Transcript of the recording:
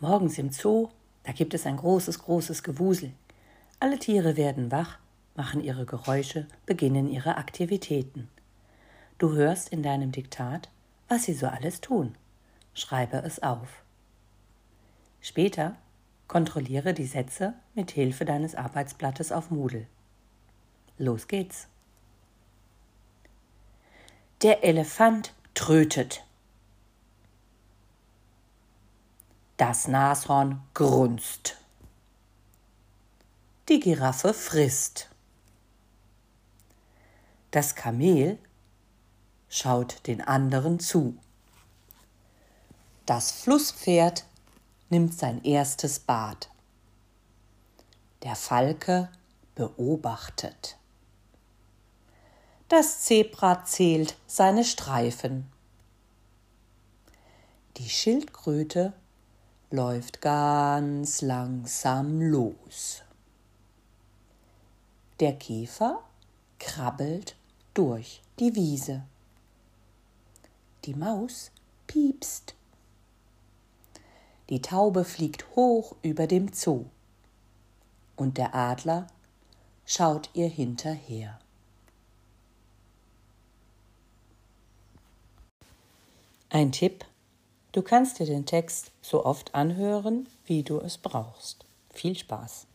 Morgens im Zoo, da gibt es ein großes, großes Gewusel. Alle Tiere werden wach, machen ihre Geräusche, beginnen ihre Aktivitäten. Du hörst in deinem Diktat, was sie so alles tun. Schreibe es auf. Später kontrolliere die Sätze mit Hilfe deines Arbeitsblattes auf Moodle. Los geht's. Der Elefant trötet. Das Nashorn grunzt. Die Giraffe frisst. Das Kamel schaut den anderen zu. Das Flusspferd nimmt sein erstes Bad. Der Falke beobachtet. Das Zebra zählt seine Streifen. Die Schildkröte läuft ganz langsam los. Der Käfer krabbelt durch die Wiese. Die Maus piepst. Die Taube fliegt hoch über dem Zoo und der Adler schaut ihr hinterher. Ein Tipp Du kannst dir den Text so oft anhören, wie du es brauchst. Viel Spaß!